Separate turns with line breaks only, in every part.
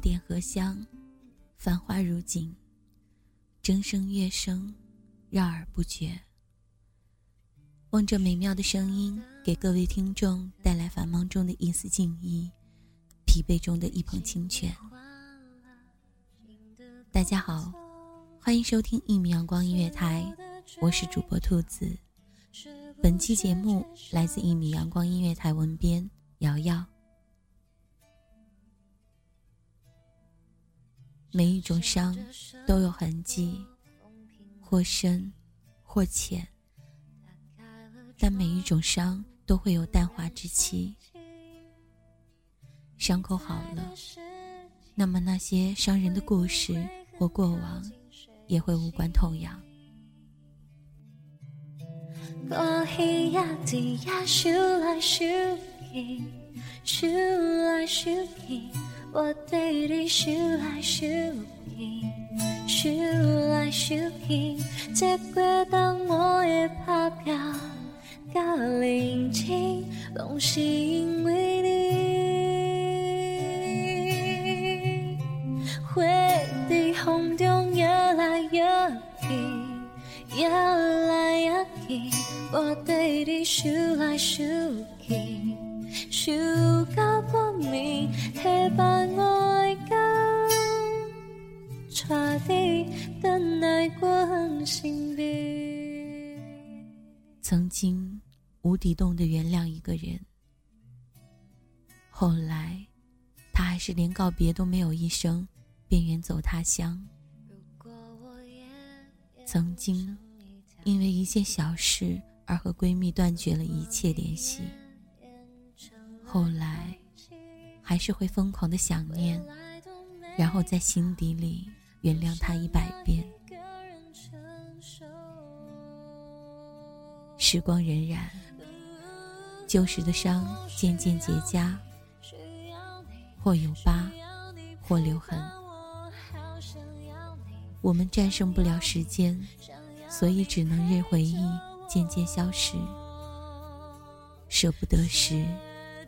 墨点荷香，繁花如锦，筝声乐声，绕耳不绝。望着美妙的声音，给各位听众带来繁忙中的一丝静意，疲惫中的一捧清泉。大家好，欢迎收听一米阳光音乐台，我是主播兔子。本期节目来自一米阳光音乐台文编瑶瑶。每一种伤都有痕迹，或深，或浅，但每一种伤都会有淡化之期。伤口好了，那么那些伤人的故事或过往也会无关痛痒。
我对你想来想去，想来想去，这几冬我的打拼甲认真，拢是因为你。花在风中摇来摇去，摇来摇去，我对你想来想去，想到半暝。
曾经无底洞的原谅一个人，后来他还是连告别都没有一声，便远走他乡。曾经因为一件小事而和闺蜜断绝了一切联系，后来。还是会疯狂的想念，然后在心底里原谅他一百遍。时光荏苒，旧时的伤渐渐结痂，或有疤，或留痕。我们战胜不了时间，所以只能任回忆渐渐消失。舍不得时。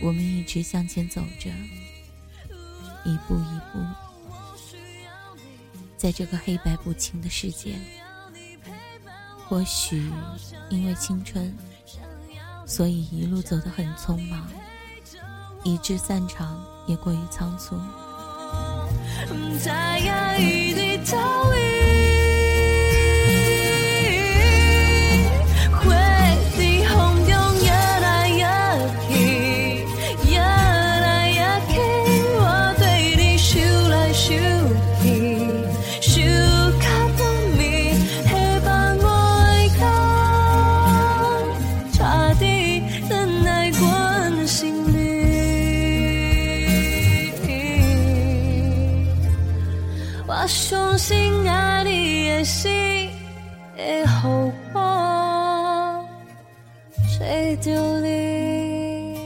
我
们一直向前走着，一步一步，在这个黑白不清的世界里。或许因为青春，所以一路走得很匆忙，以致散场也过于仓促。
不再爱你的道理，花在风中摇来摇去，摇来摇去，我对你想来想去。我相信爱你的心会予我找到你。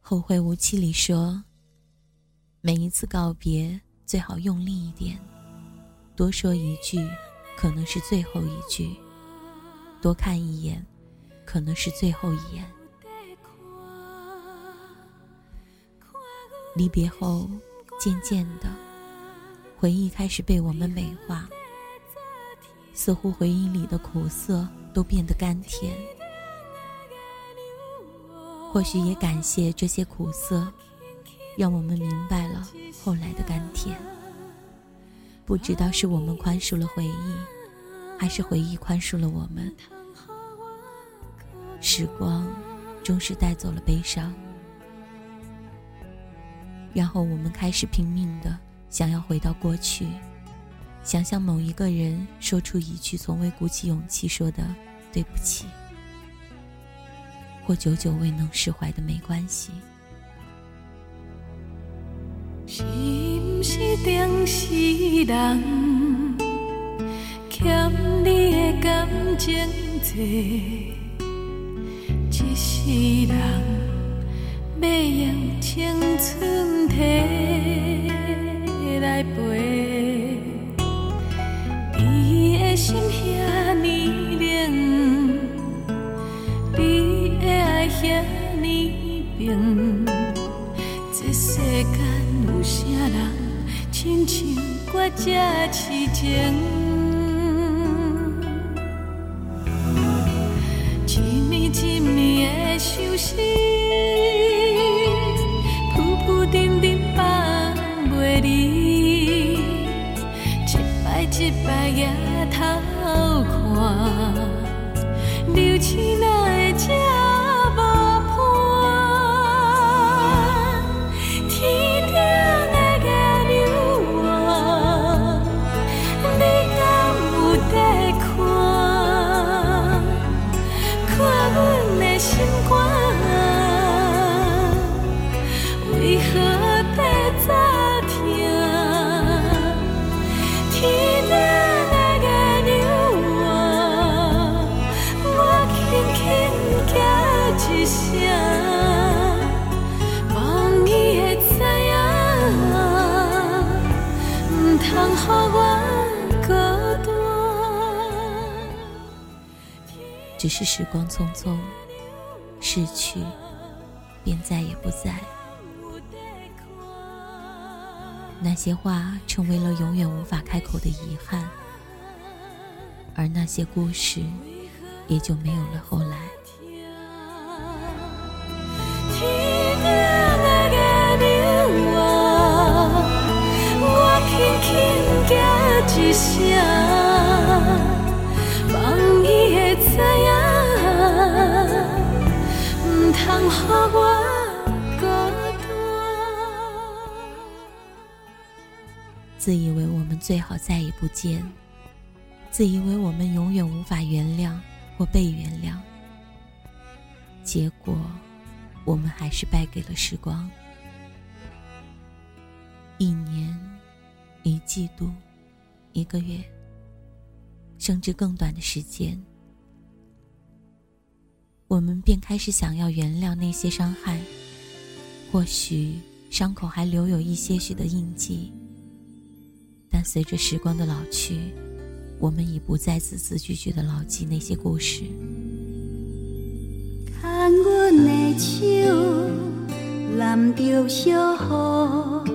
后会无期里说，每一次告别最好用力一点，多说一句，可能是最后一句；多看一眼，可能是最后一眼。离别后，渐渐的，回忆开始被我们美化，似乎回忆里的苦涩都变得甘甜。或许也感谢这些苦涩，让我们明白了后来的甘甜。不知道是我们宽恕了回忆，还是回忆宽恕了我们。时光，终是带走了悲伤。然后我们开始拼命的想要回到过去，想向某一个人说出一句从未鼓起勇气说的“对不起”，或久久未能释怀的没关系。
是不是定是人欠你的感情多，一世人。要用青春摕来陪，你的心遐呢冷，你的爱遐呢冰，这世间有啥人亲像我这痴情？一年一年的相思。
只是时光匆匆，逝去便再也不在。那些话成为了永远无法开口的遗憾，而那些故事也就没有了后来。自以为我们最好再也不见，自以为我们永远无法原谅或被原谅，结果我们还是败给了时光。一年，一季度，一个月，甚至更短的时间，我们便开始想要原谅那些伤害。或许伤口还留有一些许的印记。但随着时光的老去，我们已不再字字句句的牢记那些故事。
看阮的手，揽着小雨；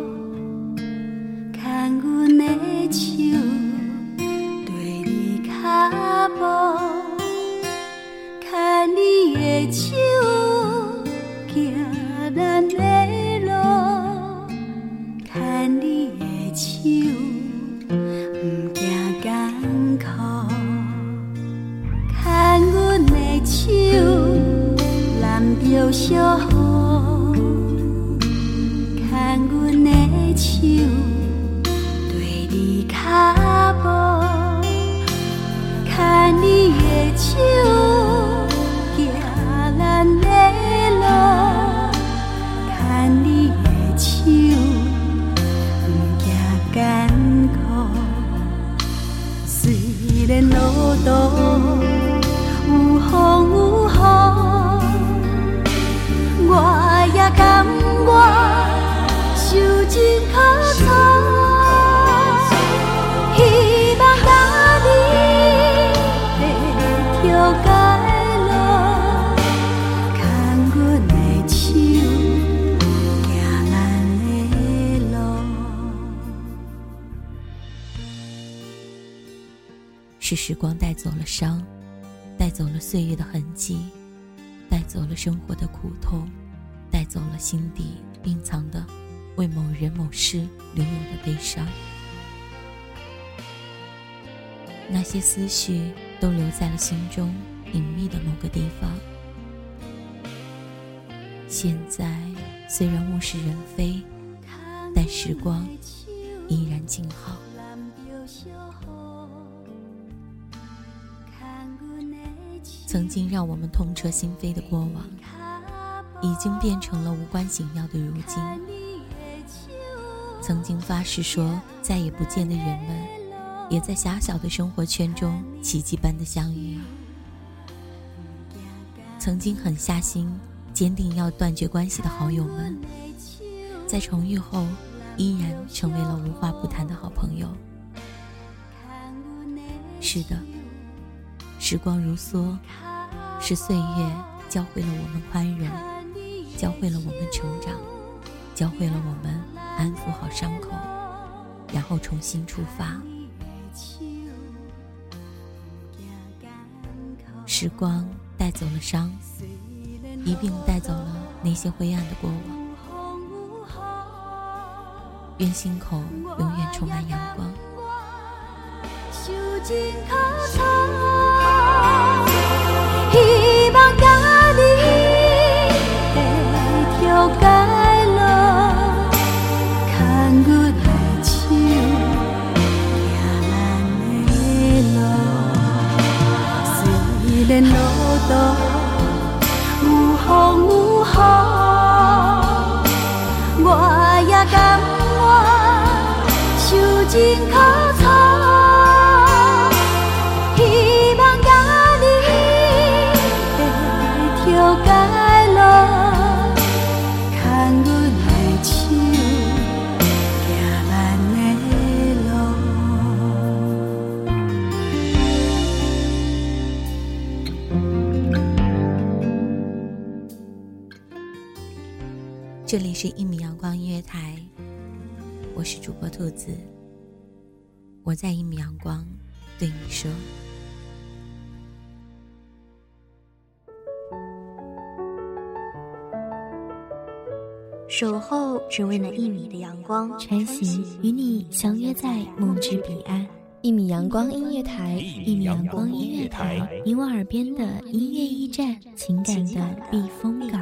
是时光带走了伤，带走了岁月的痕迹，带走了生活的苦痛，带走了心底隐藏的。为某人某事留有的悲伤。那些思绪都留在了心中隐秘的某个地方。现在虽然物是人非，但时光依然静好。曾经让我们痛彻心扉的过往，已经变成了无关紧要的如今。曾经发誓说再也不见的人们，也在狭小的生活圈中奇迹般的相遇。曾经狠下心、坚定要断绝关系的好友们，在重遇后，依然成为了无话不谈的好朋友。是的。时光如梭，是岁月教会了我们宽容，教会了我们成长，教会了我们安抚好伤口，然后重新出发。时光带走了伤，一并带走了那些灰暗的过往。愿心口永远充满阳光。这里是一米阳光音乐台，我是主播兔子。我在一米阳光对你说，
守候只为那一米的阳光，
晨行与你相约在梦之彼岸。
一米阳光音乐台，
一米阳光音乐台，你我耳边的音乐驿站，情感的避风港。